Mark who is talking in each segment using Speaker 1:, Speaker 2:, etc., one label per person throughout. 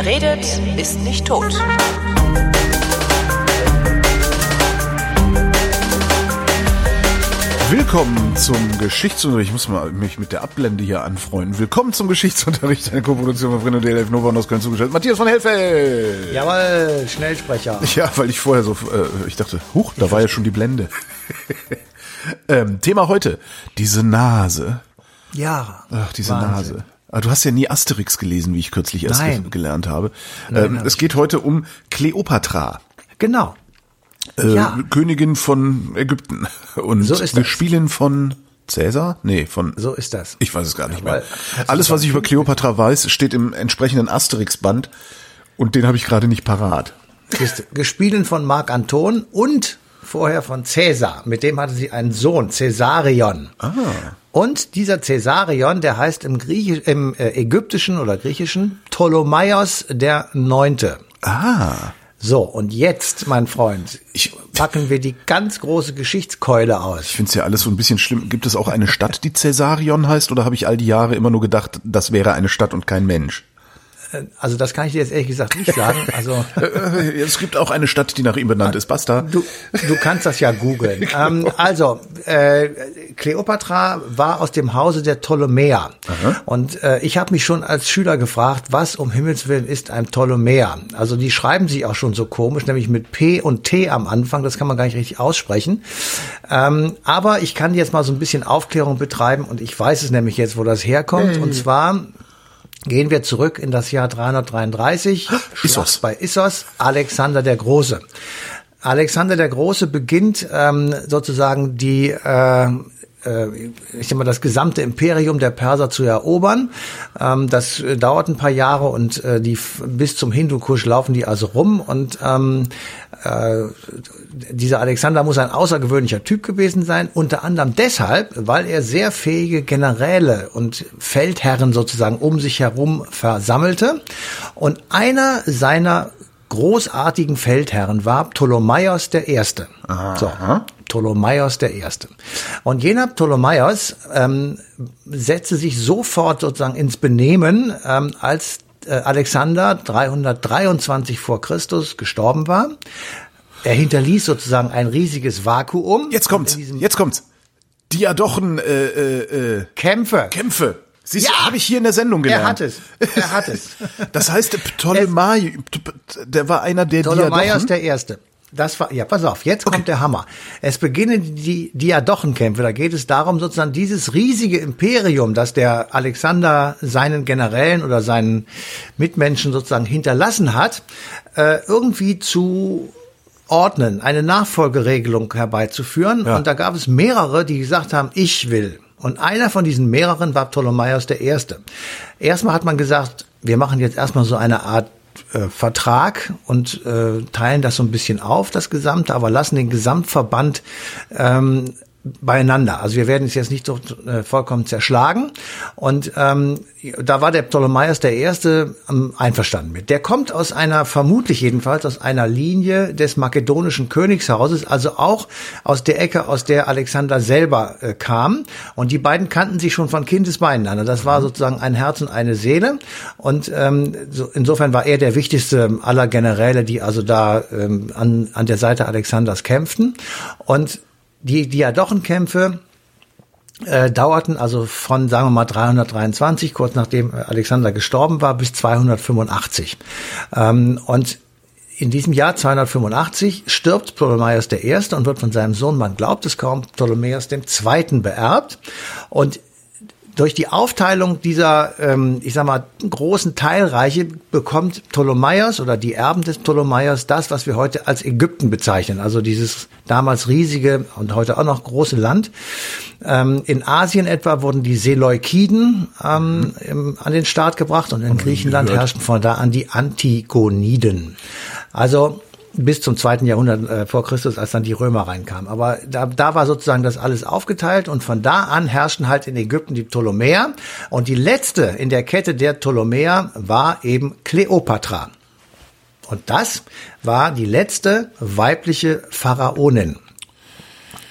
Speaker 1: Wer redet, ist nicht tot.
Speaker 2: Willkommen zum Geschichtsunterricht. Ich muss mal mich mit der Ablende hier anfreunden. Willkommen zum Geschichtsunterricht, eine Koproduktion von Bruno DLF Nova und aus Köln zugestellt. Matthias von Hellfeld.
Speaker 3: Jawohl, Schnellsprecher.
Speaker 2: Ja, weil ich vorher so, äh, ich dachte, huch, da war ja schon die Blende. ähm, Thema heute, diese Nase.
Speaker 3: Ja.
Speaker 2: Ach, diese
Speaker 3: Wahnsinn.
Speaker 2: Nase. Ah, Du hast ja nie Asterix gelesen, wie ich kürzlich erst ge gelernt habe.
Speaker 3: Nein,
Speaker 2: ähm,
Speaker 3: hab
Speaker 2: es geht heute um Kleopatra.
Speaker 3: Genau.
Speaker 2: Äh,
Speaker 3: Ja.
Speaker 2: Königin von Ägypten. Und
Speaker 3: So ist
Speaker 2: spielen von Cäsar? Nee, von
Speaker 3: So ist das.
Speaker 2: Ich weiß es gar nicht
Speaker 3: Ja,
Speaker 2: mehr. Alles, was ich über Kleopatra weiß, steht im entsprechenden Asterix-Band und den habe ich gerade nicht parat.
Speaker 3: Ist gespielt von Marc Anton und vorher von Cäsar. Mit dem hatte sie einen Sohn, Caesarion.
Speaker 2: Ah.
Speaker 3: Und dieser Caesarion, der heißt im, Griechisch, im äh, ägyptischen oder griechischen Ptolemaios der Neunte.
Speaker 2: Ah,
Speaker 3: So, und jetzt, mein Freund,
Speaker 2: Ich-
Speaker 3: packen wir die ganz große Geschichtskeule
Speaker 2: ich
Speaker 3: aus.
Speaker 2: finde es ja alles so ein bisschen schlimm. Gibt es auch eine Stadt, die Caesarion heißt, oder habe ich all die Jahre immer nur gedacht, das wäre eine Stadt und kein Mensch?
Speaker 3: Also das kann ich dir jetzt ehrlich gesagt nicht sagen. Also
Speaker 2: Äh, Es gibt auch eine Stadt, die nach ihm benannt ist. Basta.
Speaker 3: Du, du kannst das ja googeln. ähm, also, äh, Kleopatra war aus dem Hause der Ptolemäer. Und äh, ich habe mich schon als Schüler gefragt, was um Himmels Willen ist ein Ptolemäer? Also die schreiben sich auch schon so komisch, nämlich mit P und T am Anfang. Das kann man gar nicht richtig aussprechen. Ähm, aber ich kann jetzt mal so ein bisschen Aufklärung betreiben und ich weiß es nämlich jetzt, wo das herkommt. Und zwar Gehen wir zurück in das Jahr 333.
Speaker 2: Issos.
Speaker 3: Schlacht Bei Issos, Alexander der Große. Alexander der Große beginnt ähm, sozusagen die äh, äh, ich sag mal, das gesamte Imperium der Perser zu erobern. Ähm, das äh, dauert ein paar Jahre und äh, die bis zum Hindukusch laufen die also rum und ähm, äh, dieser Alexander muss ein außergewöhnlicher Typ gewesen sein, unter anderem deshalb, weil er sehr fähige Generäle und Feldherren sozusagen um sich herum versammelte. Und einer seiner großartigen Feldherren war Ptolemaios der Erste. So. Ptolemaios der Erste. Und jener Ptolemaios ähm, setzte sich sofort sozusagen ins Benehmen, ähm, als Alexander 323 vor Christus gestorben war. Er hinterließ sozusagen ein riesiges Vakuum.
Speaker 2: Jetzt kommt's. Jetzt kommt's. Diadochen äh, äh, äh,
Speaker 3: Kämpfe.
Speaker 2: Kämpfe. Siehst du,
Speaker 3: Ja.
Speaker 2: habe ich hier in der Sendung gelernt.
Speaker 3: Er hat es. Er hat es.
Speaker 2: Das heißt, Ptolemai, der war einer der
Speaker 3: Ptolemaios
Speaker 2: Diadochen.
Speaker 3: der Erste. Das war, ja, pass auf, jetzt kommt der Hammer. Es beginnen die Diadochenkämpfe. Da geht es darum, sozusagen dieses riesige Imperium, das der Alexander seinen Generälen oder seinen Mitmenschen sozusagen hinterlassen hat, äh, irgendwie zu ordnen, eine Nachfolgeregelung herbeizuführen.
Speaker 2: Ja.
Speaker 3: Und da gab es mehrere, die gesagt haben, ich will. Und einer von diesen mehreren war Ptolemaios der Erste. Erstmal hat man gesagt, wir machen jetzt erstmal so eine Art äh, Vertrag und äh, teilen das so ein bisschen auf, das Gesamte, aber lassen den Gesamtverband ähm, beieinander. Also wir werden es jetzt nicht so äh, vollkommen zerschlagen. Und ähm, da war der Ptolemaios der Erste ähm, einverstanden mit. Der kommt aus einer, vermutlich jedenfalls, aus einer Linie des makedonischen Königshauses, also auch aus der Ecke, aus der Alexander selber äh, kam. Und die beiden kannten sich schon von Kindesbeinen an. Das war sozusagen ein Herz und eine Seele. Und ähm, so, insofern war er der wichtigste aller Generäle, die also da ähm, an, an der Seite Alexanders kämpften. Und die Diadochenkämpfe äh, dauerten also von, sagen wir mal, 323, kurz nachdem äh, Alexander gestorben war, bis 285. Ähm, und in diesem Jahr 285 stirbt Ptolemaios Erste und wird von seinem Sohn, man glaubt es kaum, dem Zweiten beerbt. Und durch die Aufteilung dieser, ähm, ich sag mal, großen Teilreiche bekommt Ptolemaios oder die Erben des Ptolemaios das, was wir heute als Ägypten bezeichnen. Also dieses damals riesige und heute auch noch große Land. Ähm, in Asien etwa wurden die Seleukiden ähm, im, an den Start gebracht und in Griechenland herrschten von da an die Antigoniden. Also bis zum zweiten Jahrhundert äh, vor Christus, als dann die Römer reinkamen. Aber da, da war sozusagen das alles aufgeteilt und von da an herrschten halt in Ägypten die Ptolemäer und die letzte in der Kette der Ptolemäer war eben Kleopatra. Und das war die letzte weibliche Pharaonin.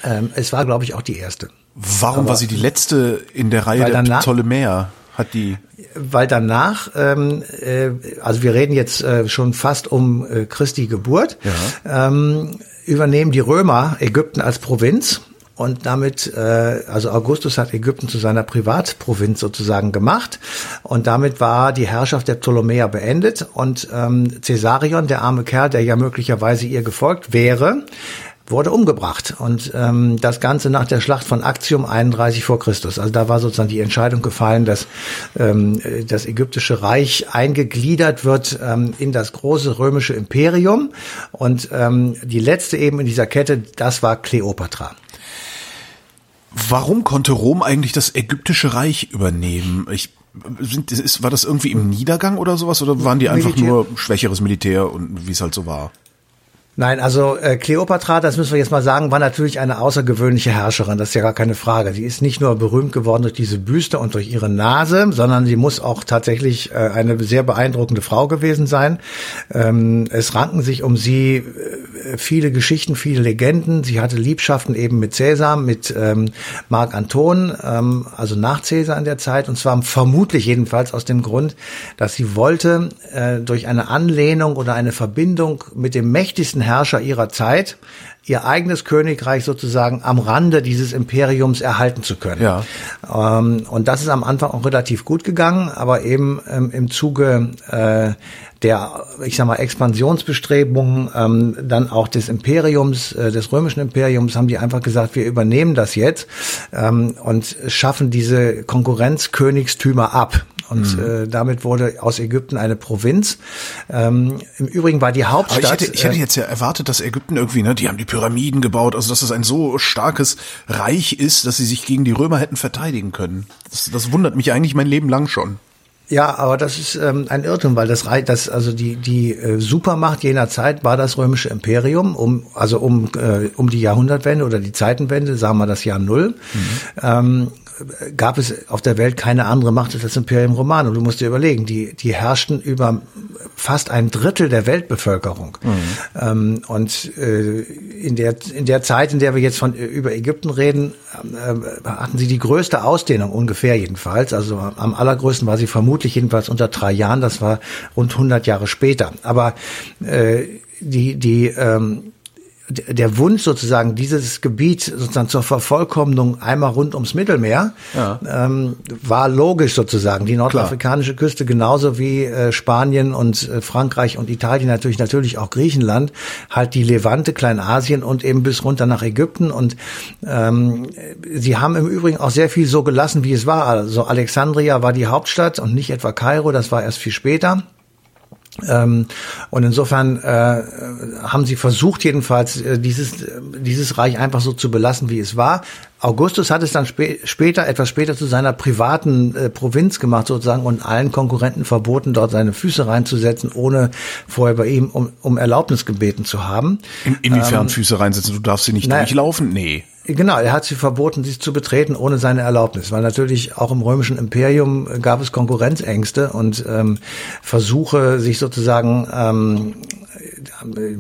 Speaker 3: Ähm, es war, glaube ich, auch die erste.
Speaker 2: Warum war sie die letzte in der Reihe der
Speaker 3: danach-
Speaker 2: Ptolemäer? Hat die?
Speaker 3: Weil danach, ähm, äh, also wir reden jetzt äh, schon fast um äh, Christi Geburt, ja. ähm, übernehmen die Römer Ägypten als Provinz und damit, äh, also Augustus hat Ägypten zu seiner Privatprovinz sozusagen gemacht und damit war die Herrschaft der Ptolemäer beendet und ähm, Caesarion, der arme Kerl, der ja möglicherweise ihr gefolgt wäre, wurde umgebracht. Und ähm, das Ganze nach der Schlacht von Actium 31 vor Christus. Also da war sozusagen die Entscheidung gefallen, dass ähm, das ägyptische Reich eingegliedert wird ähm, in das große römische Imperium. Und ähm, die letzte eben in dieser Kette, das war Kleopatra.
Speaker 2: Warum konnte Rom eigentlich das ägyptische Reich übernehmen? Ich sind, ist, war das irgendwie im Niedergang oder sowas oder waren die einfach Militär. nur schwächeres Militär und wie es halt so war?
Speaker 3: Nein, also äh, Kleopatra, das müssen wir jetzt mal sagen, war natürlich eine außergewöhnliche Herrscherin, das ist ja gar keine Frage. Sie ist nicht nur berühmt geworden durch diese Büste und durch ihre Nase, sondern sie muss auch tatsächlich äh, eine sehr beeindruckende Frau gewesen sein. Ähm, es ranken sich um sie äh, viele Geschichten, viele Legenden. Sie hatte Liebschaften eben mit Cäsar, mit ähm, Marc Anton, ähm, also nach Cäsar in der Zeit, und zwar vermutlich jedenfalls aus dem Grund, dass sie wollte äh, durch eine Anlehnung oder eine Verbindung mit dem mächtigsten Herrscher ihrer Zeit ihr eigenes Königreich sozusagen am Rande dieses Imperiums erhalten zu können. Ja. Ähm, und das ist am Anfang auch relativ gut gegangen, aber eben ähm, im Zuge äh, der, ich sag mal, Expansionsbestrebungen ähm, dann auch des Imperiums, äh, des römischen Imperiums, haben die einfach gesagt, wir übernehmen das jetzt ähm, und schaffen diese Konkurrenzkönigstümer ab. Und mhm. äh, damit wurde aus Ägypten eine Provinz. Ähm, Im Übrigen war die Hauptstadt.
Speaker 2: Aber ich hätte, ich hätte äh, jetzt ja erwartet, dass Ägypten irgendwie, ne, die haben die Pyramiden gebaut, also dass es ein so starkes Reich ist, dass sie sich gegen die Römer hätten verteidigen können. Das, das wundert mich eigentlich mein Leben lang schon.
Speaker 3: Ja, aber das ist ähm, ein Irrtum, weil das Reich, das also die die äh, Supermacht jener Zeit war das römische Imperium, um also um äh, um die Jahrhundertwende oder die Zeitenwende, sagen wir das Jahr Null. Mhm. Ähm, gab es auf der Welt keine andere Macht als das Imperium Romanum. Du musst dir überlegen, die, die herrschten über fast ein Drittel der Weltbevölkerung. Mhm. Ähm, und äh, in, der, in der Zeit, in der wir jetzt von über Ägypten reden, äh, hatten sie die größte Ausdehnung, ungefähr jedenfalls. Also am allergrößten war sie vermutlich jedenfalls unter drei Jahren, das war rund 100 Jahre später. Aber äh, die, die ähm, der Wunsch sozusagen, dieses Gebiet sozusagen zur Vervollkommnung einmal rund ums Mittelmeer, ja. ähm, war logisch sozusagen. Die nordafrikanische Klar. Küste genauso wie äh, Spanien und äh, Frankreich und Italien, natürlich natürlich auch Griechenland, halt die Levante, Kleinasien und eben bis runter nach Ägypten. Und ähm, sie haben im Übrigen auch sehr viel so gelassen, wie es war. Also Alexandria war die Hauptstadt und nicht etwa Kairo, das war erst viel später. Ähm, und insofern äh, haben sie versucht, jedenfalls äh, dieses, dieses Reich einfach so zu belassen, wie es war. Augustus hat es dann spä später, etwas später zu seiner privaten äh, Provinz gemacht sozusagen und allen Konkurrenten verboten, dort seine Füße reinzusetzen, ohne vorher bei ihm um, um Erlaubnis gebeten zu haben.
Speaker 2: In, inwiefern ähm, Füße reinsetzen? Du darfst sie nicht naja, durchlaufen? Nee.
Speaker 3: Genau, er hat sie verboten, sich zu betreten ohne seine Erlaubnis, weil natürlich auch im römischen Imperium gab es Konkurrenzängste und ähm, Versuche, sich sozusagen ähm,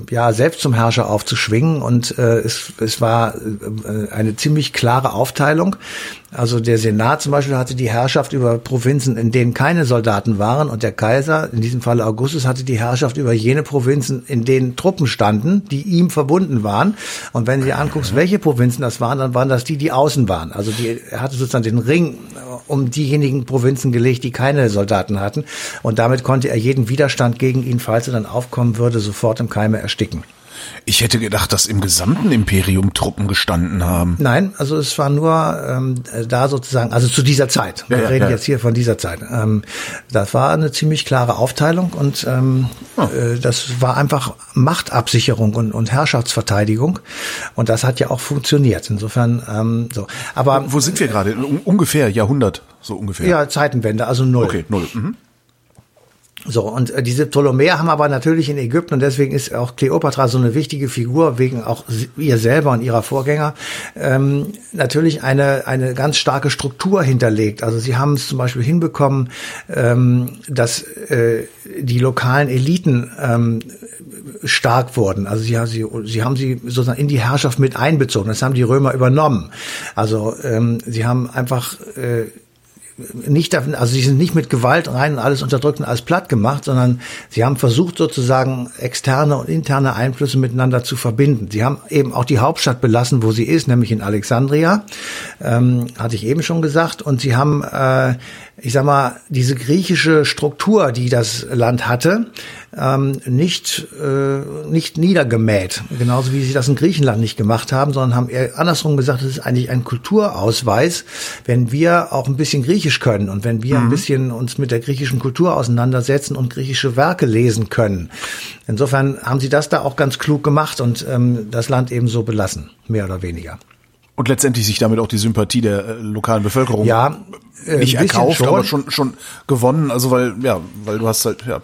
Speaker 3: ja selbst zum Herrscher aufzuschwingen und äh, es, es war äh, eine ziemlich klare Aufteilung. Also der Senat zum Beispiel hatte die Herrschaft über Provinzen, in denen keine Soldaten waren und der Kaiser, in diesem Fall Augustus, hatte die Herrschaft über jene Provinzen, in denen Truppen standen, die ihm verbunden waren. Und wenn du dir anguckst, welche Provinzen das waren, dann waren das die, die außen waren. Also die, er hatte sozusagen den Ring um diejenigen Provinzen gelegt, die keine Soldaten hatten. Und damit konnte er jeden Widerstand gegen ihn, falls er dann aufkommen würde, sofort im Keime ersticken.
Speaker 2: Ich hätte gedacht, dass im gesamten Imperium Truppen gestanden haben.
Speaker 3: Nein, also es war nur ähm, da sozusagen, also zu dieser Zeit. Wir ja, reden ja. jetzt hier von dieser Zeit. Ähm, das war eine ziemlich klare Aufteilung und ähm, oh. äh, das war einfach Machtabsicherung und, und Herrschaftsverteidigung. Und das hat ja auch funktioniert. Insofern ähm, so. Aber
Speaker 2: wo, wo sind wir gerade? ungefähr Jahrhundert, so ungefähr.
Speaker 3: Ja, Zeitenwende, also null.
Speaker 2: Okay, null. Mhm.
Speaker 3: So, und äh, diese Ptolemäer haben aber natürlich in Ägypten, und deswegen ist auch Kleopatra so eine wichtige Figur, wegen auch ihr selber und ihrer Vorgänger, ähm, natürlich eine, eine ganz starke Struktur hinterlegt. Also sie haben es zum Beispiel hinbekommen, ähm, dass äh, die lokalen Eliten ähm, stark wurden. Also sie, sie, sie haben sie sozusagen in die Herrschaft mit einbezogen. Das haben die Römer übernommen. Also ähm, sie haben einfach äh, nicht, also sie sind nicht mit Gewalt rein und alles unterdrückt und alles platt gemacht, sondern sie haben versucht sozusagen externe und interne Einflüsse miteinander zu verbinden. Sie haben eben auch die Hauptstadt belassen, wo sie ist, nämlich in Alexandria, ähm, hatte ich eben schon gesagt, und sie haben äh, ich sag mal, diese griechische Struktur, die das Land hatte, ähm, nicht, äh, nicht niedergemäht. Genauso wie sie das in Griechenland nicht gemacht haben, sondern haben eher andersrum gesagt, es ist eigentlich ein Kulturausweis, wenn wir auch ein bisschen Griechisch können und wenn wir mhm. ein bisschen uns mit der griechischen Kultur auseinandersetzen und griechische Werke lesen können. Insofern haben sie das da auch ganz klug gemacht und ähm, das Land eben so belassen, mehr oder weniger.
Speaker 2: Und letztendlich sich damit auch die Sympathie der äh, lokalen Bevölkerung
Speaker 3: ja,
Speaker 2: äh, nicht erkauft, schon. aber schon schon gewonnen. Also weil ja, weil du hast halt ja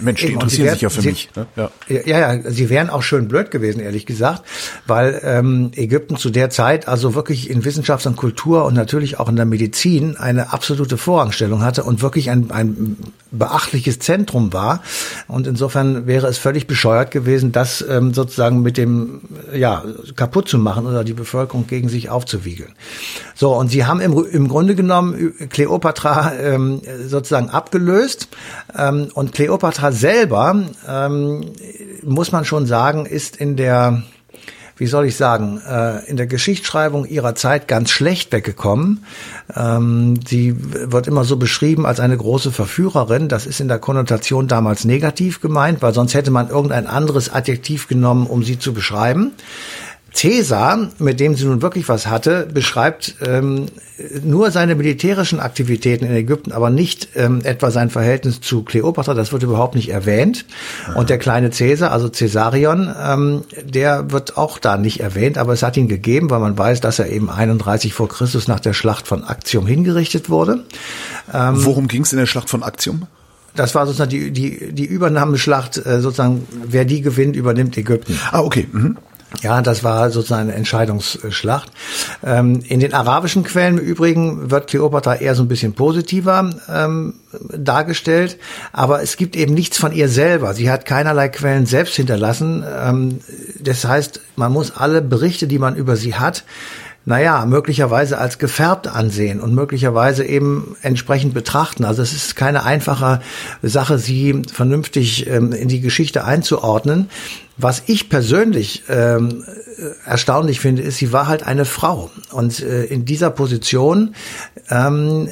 Speaker 2: Mensch, die Eben, interessieren werden, sich ja für
Speaker 3: sie,
Speaker 2: mich.
Speaker 3: Ne? Ja. ja, ja, sie wären auch schön blöd gewesen, ehrlich gesagt, weil ähm, Ägypten zu der Zeit also wirklich in Wissenschaft und Kultur und natürlich auch in der Medizin eine absolute Vorrangstellung hatte und wirklich ein, ein beachtliches Zentrum war. Und insofern wäre es völlig bescheuert gewesen, das ähm, sozusagen mit dem ja kaputt zu machen oder die Bevölkerung gegen sich aufzuwiegeln. So, und sie haben im, im Grunde genommen Kleopatra ähm, sozusagen abgelöst ähm, und Kleopatra Sache selber, ähm, muss man schon sagen, ist in der wie soll ich sagen, äh, in der Geschichtsschreibung ihrer Zeit ganz schlecht weggekommen. Ähm, sie wird immer so beschrieben als eine große Verführerin. Das ist in der Konnotation damals negativ gemeint, weil sonst hätte man irgendein anderes Adjektiv genommen, um sie zu beschreiben. Caesar, mit dem sie nun wirklich was hatte, beschreibt ähm, nur seine militärischen Aktivitäten in Ägypten, aber nicht ähm, etwa sein Verhältnis zu Kleopatra, das wird überhaupt nicht erwähnt. Aha. Und der kleine Caesar, also Caesarion, ähm, der wird auch da nicht erwähnt, aber es hat ihn gegeben, weil man weiß, dass er eben 31 vor Christus nach der Schlacht von Actium hingerichtet wurde.
Speaker 2: Ähm, Worum ging es in der Schlacht von Actium?
Speaker 3: Das war sozusagen die, die, die Übernahmeschlacht, äh, sozusagen, wer die gewinnt, übernimmt Ägypten.
Speaker 2: Ah, okay. Mhm.
Speaker 3: Ja, das war sozusagen eine Entscheidungsschlacht. Ähm, in den arabischen Quellen im Übrigen wird Kleopatra eher so ein bisschen positiver ähm, dargestellt, aber es gibt eben nichts von ihr selber. Sie hat keinerlei Quellen selbst hinterlassen. Ähm, das heißt, man muss alle Berichte, die man über sie hat, naja, möglicherweise als gefärbt ansehen und möglicherweise eben entsprechend betrachten. Also es ist keine einfache Sache, sie vernünftig ähm, in die Geschichte einzuordnen. Was ich persönlich ähm, erstaunlich finde, ist, sie war halt eine Frau. Und äh, in dieser Position ähm,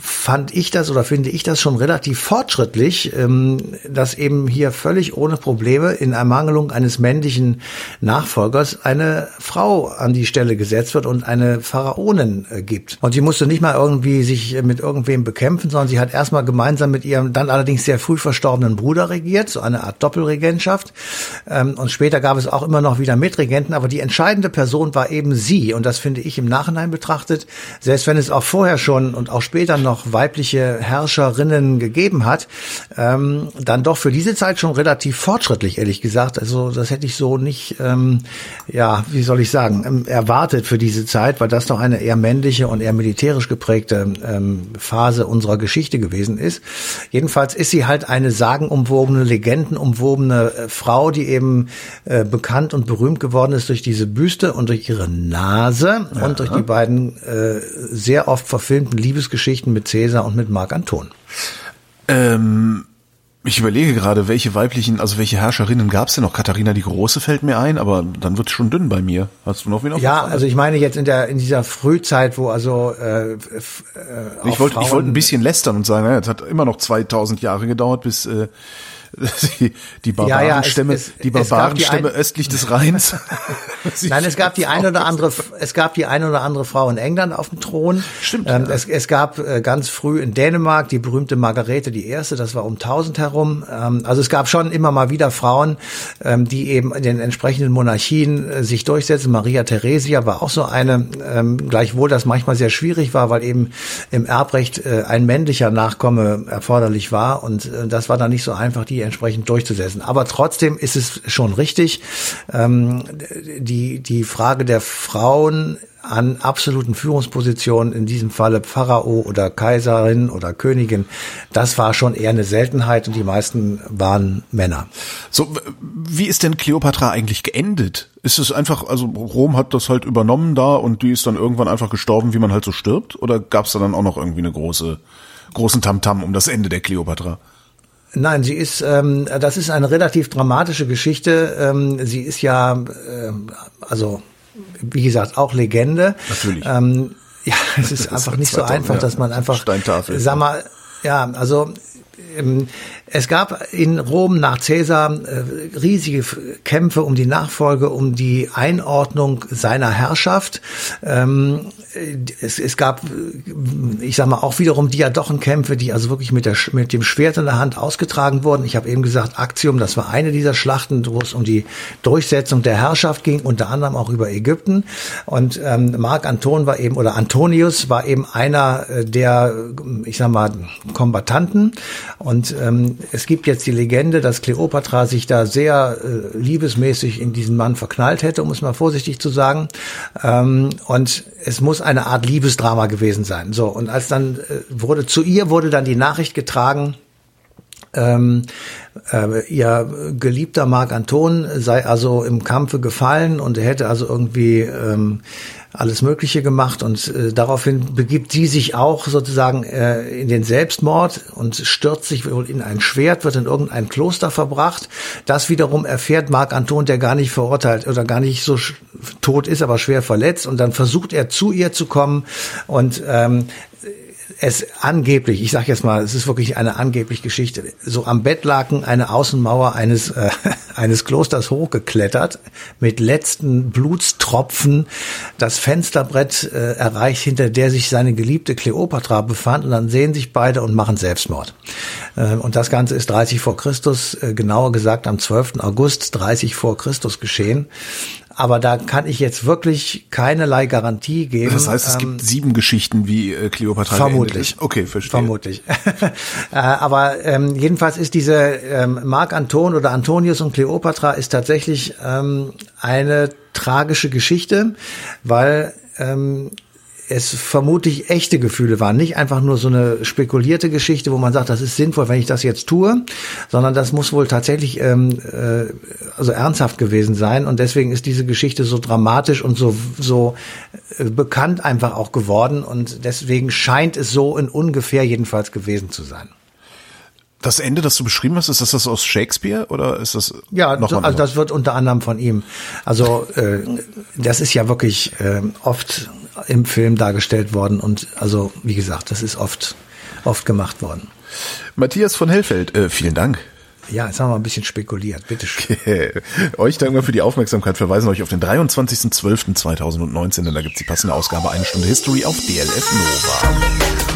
Speaker 3: fand ich das oder finde ich das schon relativ fortschrittlich, ähm, dass eben hier völlig ohne Probleme in Ermangelung eines männlichen Nachfolgers eine Frau an die Stelle gesetzt wird und eine Pharaonin äh, gibt. Und sie musste nicht mal irgendwie sich mit irgendwem bekämpfen, sondern sie hat erstmal gemeinsam mit ihrem dann allerdings sehr früh verstorbenen Bruder regiert, so eine Art Doppelregentschaft. Ähm, und später gab es auch immer noch wieder Mitregenten, aber die entscheidende Person war eben sie. Und das finde ich im Nachhinein betrachtet, selbst wenn es auch vorher schon und auch später später noch weibliche Herrscherinnen gegeben hat, ähm, dann doch für diese Zeit schon relativ fortschrittlich, ehrlich gesagt. Also das hätte ich so nicht, ähm, ja, wie soll ich sagen, ähm, erwartet für diese Zeit, weil das doch eine eher männliche und eher militärisch geprägte ähm, Phase unserer Geschichte gewesen ist. Jedenfalls ist sie halt eine sagenumwobene, legendenumwobene äh, Frau, die eben äh, bekannt und berühmt geworden ist durch diese Büste und durch ihre Nase ja. und durch die beiden äh, sehr oft verfilmten Liebesgeschichten Geschichten mit Cäsar und mit Marc Anton.
Speaker 2: Ähm, ich überlege gerade, welche weiblichen, also welche Herrscherinnen gab es denn noch? Katharina die Große fällt mir ein, aber dann wird es schon dünn bei mir. Hast du noch wen auf
Speaker 3: Ja, also ich meine jetzt in der in dieser Frühzeit, wo also äh, äh,
Speaker 2: ich wollte ich wollte ein bisschen lästern und sagen, naja, es hat immer noch 2000 Jahre gedauert, bis äh, die, die Barbarenstämme, ja, ja, die Barbarenstämme östlich des Rheins.
Speaker 3: Nein, es gab die eine oder andere, es gab die eine oder andere Frau in England auf dem Thron.
Speaker 2: Stimmt.
Speaker 3: Ähm, ja. es, es gab äh, ganz früh in Dänemark die berühmte Margarete die erste, das war um 1000 herum. Ähm, also es gab schon immer mal wieder Frauen, ähm, die eben in den entsprechenden Monarchien äh, sich durchsetzen. Maria Theresia war auch so eine, ähm, gleichwohl das manchmal sehr schwierig war, weil eben im Erbrecht äh, ein männlicher Nachkomme erforderlich war und äh, das war dann nicht so einfach, die entsprechend durchzusetzen. Aber trotzdem ist es schon richtig, ähm, die, die Frage der Frauen an absoluten Führungspositionen, in diesem Falle Pharao oder Kaiserin oder Königin, das war schon eher eine Seltenheit und die meisten waren Männer.
Speaker 2: So, wie ist denn Kleopatra eigentlich geendet? Ist es einfach, also Rom hat das halt übernommen da und die ist dann irgendwann einfach gestorben, wie man halt so stirbt? Oder gab es da dann auch noch irgendwie eine große, großen Tamtam -Tam um das Ende der Kleopatra?
Speaker 3: Nein, sie ist, ähm, das ist eine relativ dramatische Geschichte. Ähm, sie ist ja, ähm, also wie gesagt, auch Legende.
Speaker 2: Natürlich.
Speaker 3: Ähm, ja, es ist einfach nicht so einfach, dass man einfach,
Speaker 2: Steintafel.
Speaker 3: sag mal, ja, also es gab in Rom nach Caesar äh, riesige Kämpfe um die Nachfolge, um die Einordnung seiner Herrschaft. Ähm, es, es gab, ich sag mal, auch wiederum Diadochenkämpfe, die also wirklich mit, der, mit dem Schwert in der Hand ausgetragen wurden. Ich habe eben gesagt, Actium, das war eine dieser Schlachten, wo es um die Durchsetzung der Herrschaft ging, unter anderem auch über Ägypten. Und ähm, Mark Anton war eben, oder Antonius war eben einer äh, der, ich sag mal, Kombatanten. Und ähm, es gibt jetzt die Legende, dass Kleopatra sich da sehr äh, liebesmäßig in diesen Mann verknallt hätte, um es mal vorsichtig zu sagen. Ähm, und es muss eine Art Liebesdrama gewesen sein. So, und als dann äh, wurde zu ihr wurde dann die Nachricht getragen, ähm, äh, ihr geliebter Marc Anton sei also im Kampfe gefallen und er hätte also irgendwie ähm, alles Mögliche gemacht und äh, daraufhin begibt sie sich auch sozusagen äh, in den Selbstmord und stürzt sich wohl in ein Schwert, wird in irgendein Kloster verbracht. Das wiederum erfährt Marc Anton, der gar nicht verurteilt oder gar nicht so tot ist, aber schwer verletzt und dann versucht er zu ihr zu kommen und ähm, es angeblich, ich sage jetzt mal, es ist wirklich eine angeblich Geschichte, so am Bettlaken eine Außenmauer eines äh, eines Klosters hochgeklettert, mit letzten Blutstropfen das Fensterbrett äh, erreicht, hinter der sich seine geliebte Kleopatra befand und dann sehen sich beide und machen Selbstmord. Äh, und das Ganze ist 30 vor Christus, äh, genauer gesagt am 12. August 30 vor Christus geschehen. Aber da kann ich jetzt wirklich keinerlei Garantie geben.
Speaker 2: Das heißt, es ähm, gibt sieben Geschichten, wie äh, Kleopatra
Speaker 3: Vermutlich.
Speaker 2: Okay, verstehe.
Speaker 3: Vermutlich. äh, aber ähm, jedenfalls ist diese ähm, Mark Anton oder Antonius und Kleopatra ist tatsächlich ähm, eine tragische Geschichte, weil ähm, es vermutlich echte Gefühle waren, nicht einfach nur so eine spekulierte Geschichte, wo man sagt, das ist sinnvoll, wenn ich das jetzt tue, sondern das muss wohl tatsächlich ähm, äh, also ernsthaft gewesen sein und deswegen ist diese Geschichte so dramatisch und so so äh, bekannt einfach auch geworden und deswegen scheint es so in ungefähr jedenfalls gewesen zu sein.
Speaker 2: Das Ende, das du beschrieben hast, ist das, das aus Shakespeare oder ist das
Speaker 3: Ja, noch also das wird unter anderem von ihm. Also äh, das ist ja wirklich äh, oft im Film dargestellt worden und also wie gesagt, das ist oft oft gemacht worden.
Speaker 2: Matthias von Hellfeld, äh, vielen Dank.
Speaker 3: Ja, jetzt haben wir ein bisschen spekuliert, bitte schön.
Speaker 2: euch danken wir für die Aufmerksamkeit, verweisen euch auf den 23.12.2019, denn da gibt's die passende Ausgabe Eine Stunde History auf DLF Nova.